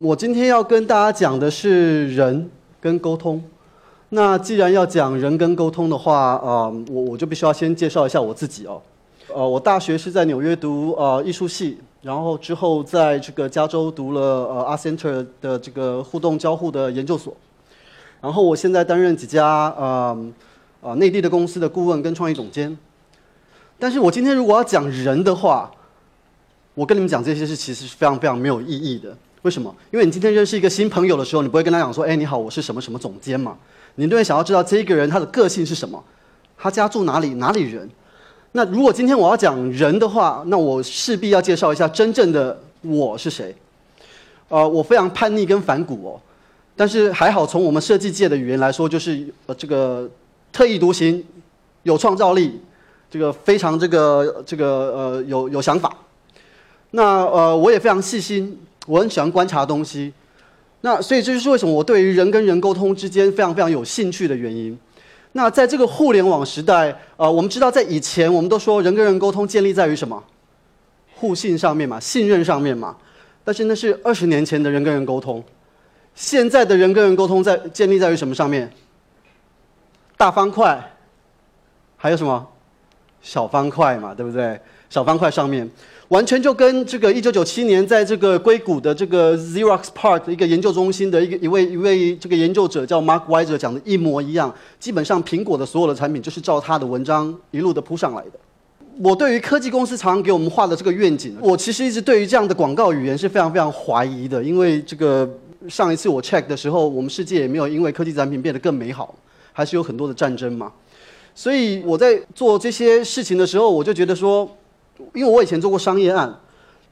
我今天要跟大家讲的是人跟沟通。那既然要讲人跟沟通的话，啊、我我就必须要先介绍一下我自己哦。呃，我大学是在纽约读呃艺术系，然后之后在这个加州读了呃 Art Center 的这个互动交互的研究所。然后我现在担任几家呃呃内地的公司的顾问跟创意总监。但是我今天如果要讲人的话，我跟你们讲这些事其实是非常非常没有意义的。为什么？因为你今天认识一个新朋友的时候，你不会跟他讲说：“哎，你好，我是什么什么总监嘛。”你都会想要知道这个人他的个性是什么，他家住哪里，哪里人。那如果今天我要讲人的话，那我势必要介绍一下真正的我是谁。呃，我非常叛逆跟反骨哦，但是还好，从我们设计界的语言来说，就是呃这个特立独行，有创造力，这个非常这个这个呃有有想法。那呃我也非常细心，我很喜欢观察东西。那所以这就是为什么我对于人跟人沟通之间非常非常有兴趣的原因。那在这个互联网时代，呃，我们知道在以前我们都说人跟人沟通建立在于什么？互信上面嘛，信任上面嘛。但是那是二十年前的人跟人沟通，现在的人跟人沟通在建立在于什么上面？大方块，还有什么？小方块嘛，对不对？小方块上面。完全就跟这个一九九七年在这个硅谷的这个 Xerox PARK 一个研究中心的一个一位一位这个研究者叫 Mark Weiser 讲的一模一样。基本上苹果的所有的产品就是照他的文章一路的铺上来的。我对于科技公司常常给我们画的这个愿景，我其实一直对于这样的广告语言是非常非常怀疑的，因为这个上一次我 check 的时候，我们世界也没有因为科技产品变得更美好，还是有很多的战争嘛。所以我在做这些事情的时候，我就觉得说。因为我以前做过商业案，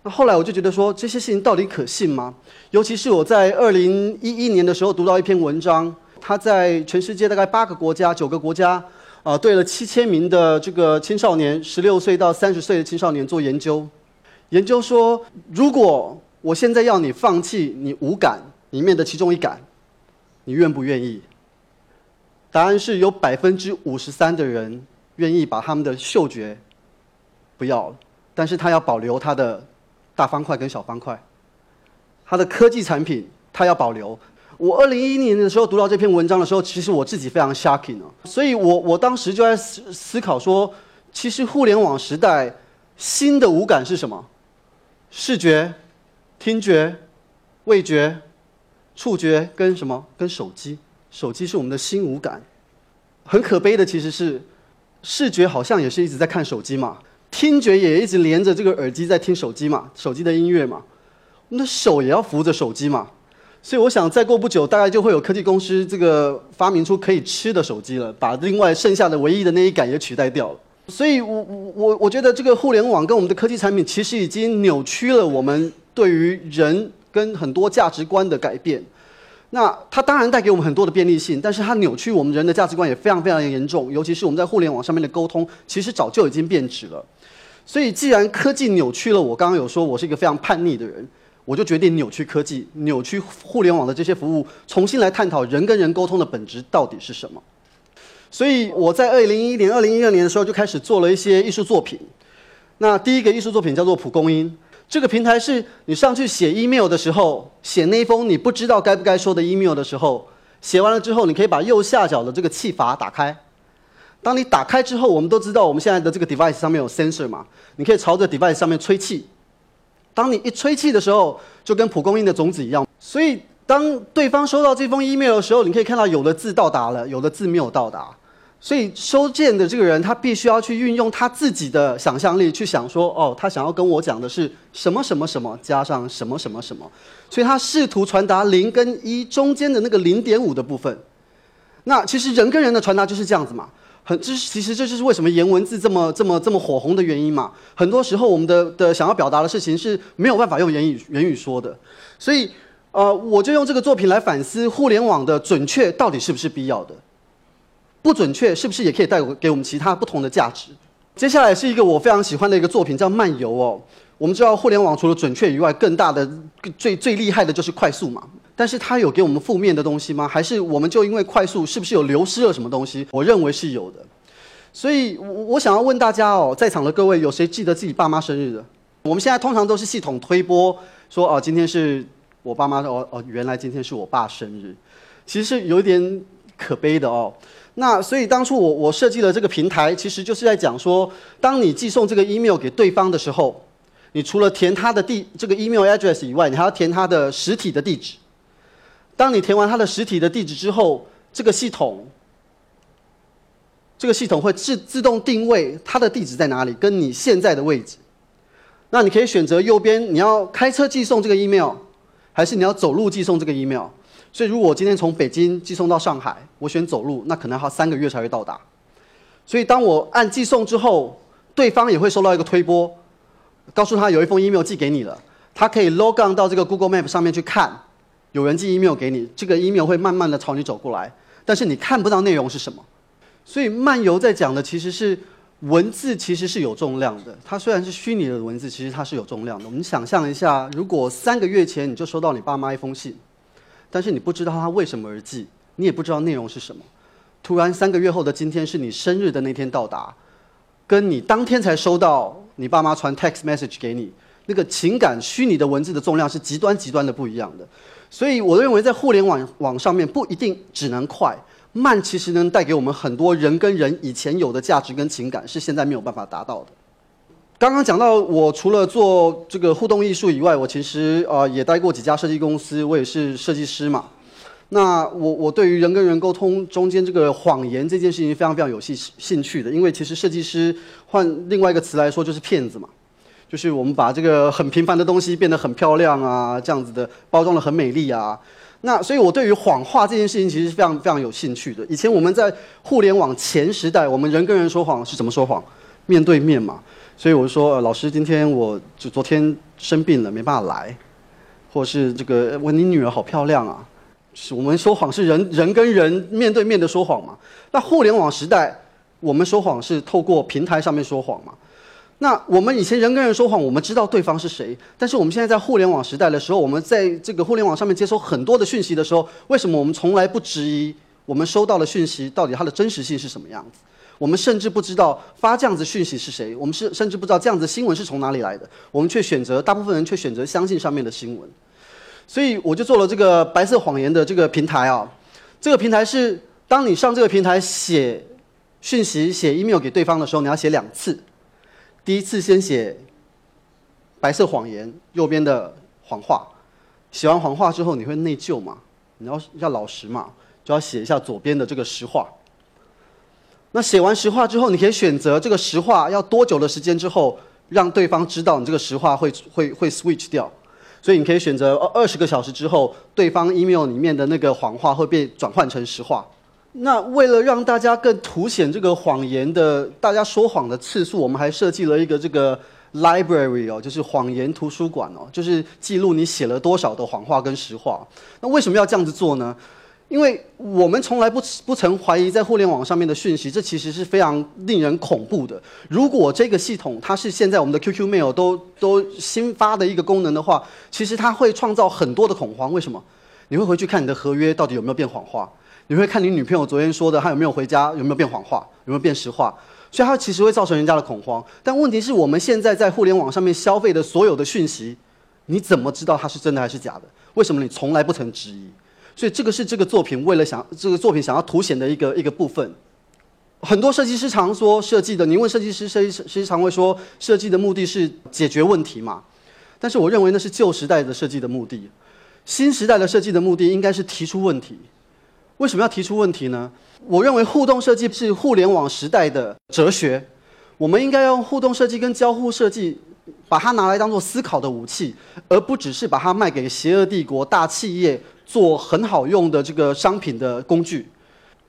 那后来我就觉得说这些事情到底可信吗？尤其是我在二零一一年的时候读到一篇文章，他在全世界大概八个国家、九个国家，啊，对了七千名的这个青少年，十六岁到三十岁的青少年做研究，研究说，如果我现在要你放弃你五感里面的其中一感，你愿不愿意？答案是有百分之五十三的人愿意把他们的嗅觉。不要了，但是他要保留他的大方块跟小方块，他的科技产品他要保留。我二零一一年的时候读到这篇文章的时候，其实我自己非常 shocking 哦，所以我我当时就在思思考说，其实互联网时代新的五感是什么？视觉、听觉、味觉、触觉跟什么？跟手机，手机是我们的新五感。很可悲的其实是，视觉好像也是一直在看手机嘛。听觉也一直连着这个耳机在听手机嘛，手机的音乐嘛，我们的手也要扶着手机嘛，所以我想再过不久，大概就会有科技公司这个发明出可以吃的手机了，把另外剩下的唯一的那一杆也取代掉了。所以我我我我觉得这个互联网跟我们的科技产品其实已经扭曲了我们对于人跟很多价值观的改变。那它当然带给我们很多的便利性，但是它扭曲我们人的价值观也非常非常严重，尤其是我们在互联网上面的沟通，其实早就已经变质了。所以，既然科技扭曲了我，刚刚有说我是一个非常叛逆的人，我就决定扭曲科技，扭曲互联网的这些服务，重新来探讨人跟人沟通的本质到底是什么。所以，我在二零一一年、二零一二年的时候就开始做了一些艺术作品。那第一个艺术作品叫做蒲公英，这个平台是你上去写 email 的时候，写那封你不知道该不该说的 email 的时候，写完了之后，你可以把右下角的这个气阀打开。当你打开之后，我们都知道我们现在的这个 device 上面有 sensor 嘛，你可以朝着 device 上面吹气。当你一吹气的时候，就跟蒲公英的种子一样。所以当对方收到这封 email 的时候，你可以看到有的字到达了，有的字没有到达。所以收件的这个人他必须要去运用他自己的想象力去想说，哦，他想要跟我讲的是什么什么什么加上什么什么什么。所以他试图传达零跟一中间的那个零点五的部分。那其实人跟人的传达就是这样子嘛。很，这是其实这就是为什么言文字这么这么这么火红的原因嘛。很多时候我们的的想要表达的事情是没有办法用言语言语说的，所以呃，我就用这个作品来反思互联网的准确到底是不是必要的，不准确是不是也可以带给我们其他不同的价值。接下来是一个我非常喜欢的一个作品，叫漫游哦。我们知道互联网除了准确以外，更大的最最厉害的就是快速嘛。但是它有给我们负面的东西吗？还是我们就因为快速，是不是有流失了什么东西？我认为是有的。所以，我我想要问大家哦，在场的各位，有谁记得自己爸妈生日的？我们现在通常都是系统推播，说哦，今天是我爸妈哦哦，原来今天是我爸生日，其实是有点可悲的哦。那所以当初我我设计了这个平台，其实就是在讲说，当你寄送这个 email 给对方的时候，你除了填他的地这个 email address 以外，你还要填他的实体的地址。当你填完他的实体的地址之后，这个系统，这个系统会自自动定位他的地址在哪里，跟你现在的位置。那你可以选择右边，你要开车寄送这个 email，还是你要走路寄送这个 email？所以如果我今天从北京寄送到上海，我选走路，那可能要三个月才会到达。所以当我按寄送之后，对方也会收到一个推波，告诉他有一封 email 寄给你了，他可以 log on 到这个 Google Map 上面去看。有人寄 email 给你，这个 email 会慢慢的朝你走过来，但是你看不到内容是什么。所以漫游在讲的其实是文字，其实是有重量的。它虽然是虚拟的文字，其实它是有重量的。我们想象一下，如果三个月前你就收到你爸妈一封信，但是你不知道他为什么而寄，你也不知道内容是什么，突然三个月后的今天是你生日的那天到达，跟你当天才收到你爸妈传 text message 给你，那个情感虚拟的文字的重量是极端极端的不一样的。所以，我认为在互联网网上面不一定只能快，慢其实能带给我们很多人跟人以前有的价值跟情感，是现在没有办法达到的。刚刚讲到，我除了做这个互动艺术以外，我其实呃也待过几家设计公司，我也是设计师嘛。那我我对于人跟人沟通中间这个谎言这件事情非常非常有兴兴趣的，因为其实设计师换另外一个词来说就是骗子嘛。就是我们把这个很平凡的东西变得很漂亮啊，这样子的包装的很美丽啊。那所以，我对于谎话这件事情其实是非常非常有兴趣的。以前我们在互联网前时代，我们人跟人说谎是怎么说谎？面对面嘛。所以我就说，老师，今天我就昨天生病了，没办法来，或是这个问你女儿好漂亮啊。我们说谎是人人跟人面对面的说谎嘛？那互联网时代，我们说谎是透过平台上面说谎嘛？那我们以前人跟人说谎，我们知道对方是谁。但是我们现在在互联网时代的时候，我们在这个互联网上面接收很多的讯息的时候，为什么我们从来不质疑我们收到的讯息到底它的真实性是什么样子？我们甚至不知道发这样子讯息是谁，我们是甚至不知道这样子新闻是从哪里来的，我们却选择大部分人却选择相信上面的新闻。所以我就做了这个白色谎言的这个平台啊。这个平台是当你上这个平台写讯息、写 email 给对方的时候，你要写两次。第一次先写白色谎言，右边的谎话。写完谎话之后，你会内疚嘛？你要要老实嘛？就要写一下左边的这个实话。那写完实话之后，你可以选择这个实话要多久的时间之后，让对方知道你这个实话会会会 switch 掉。所以你可以选择二二十个小时之后，对方 email 里面的那个谎话会被转换成实话。那为了让大家更凸显这个谎言的，大家说谎的次数，我们还设计了一个这个 library 哦，就是谎言图书馆哦，就是记录你写了多少的谎话跟实话。那为什么要这样子做呢？因为我们从来不不曾怀疑在互联网上面的讯息，这其实是非常令人恐怖的。如果这个系统它是现在我们的 QQ mail 都都新发的一个功能的话，其实它会创造很多的恐慌。为什么？你会回去看你的合约到底有没有变谎话？你会看你女朋友昨天说的，她有没有回家，有没有变谎话，有没有变实话？所以它其实会造成人家的恐慌。但问题是我们现在在互联网上面消费的所有的讯息，你怎么知道它是真的还是假的？为什么你从来不曾质疑？所以这个是这个作品为了想这个作品想要凸显的一个一个部分。很多设计师常说设计的，你问设计师，设计师常会说设计的目的是解决问题嘛？但是我认为那是旧时代的设计的目的，新时代的设计的目的应该是提出问题。为什么要提出问题呢？我认为互动设计是互联网时代的哲学，我们应该用互动设计跟交互设计，把它拿来当做思考的武器，而不只是把它卖给邪恶帝国大企业做很好用的这个商品的工具。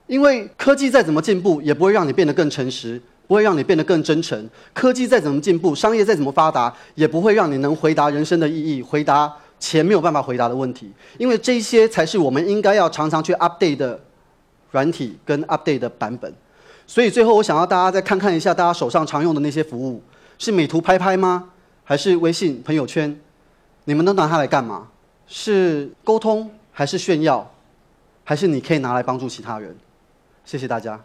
因为科技再怎么进步，也不会让你变得更诚实，不会让你变得更真诚。科技再怎么进步，商业再怎么发达，也不会让你能回答人生的意义，回答。钱没有办法回答的问题，因为这些才是我们应该要常常去 update 的软体跟 update 的版本。所以最后，我想要大家再看看一下大家手上常用的那些服务，是美图拍拍吗？还是微信朋友圈？你们都拿它来干嘛？是沟通，还是炫耀，还是你可以拿来帮助其他人？谢谢大家。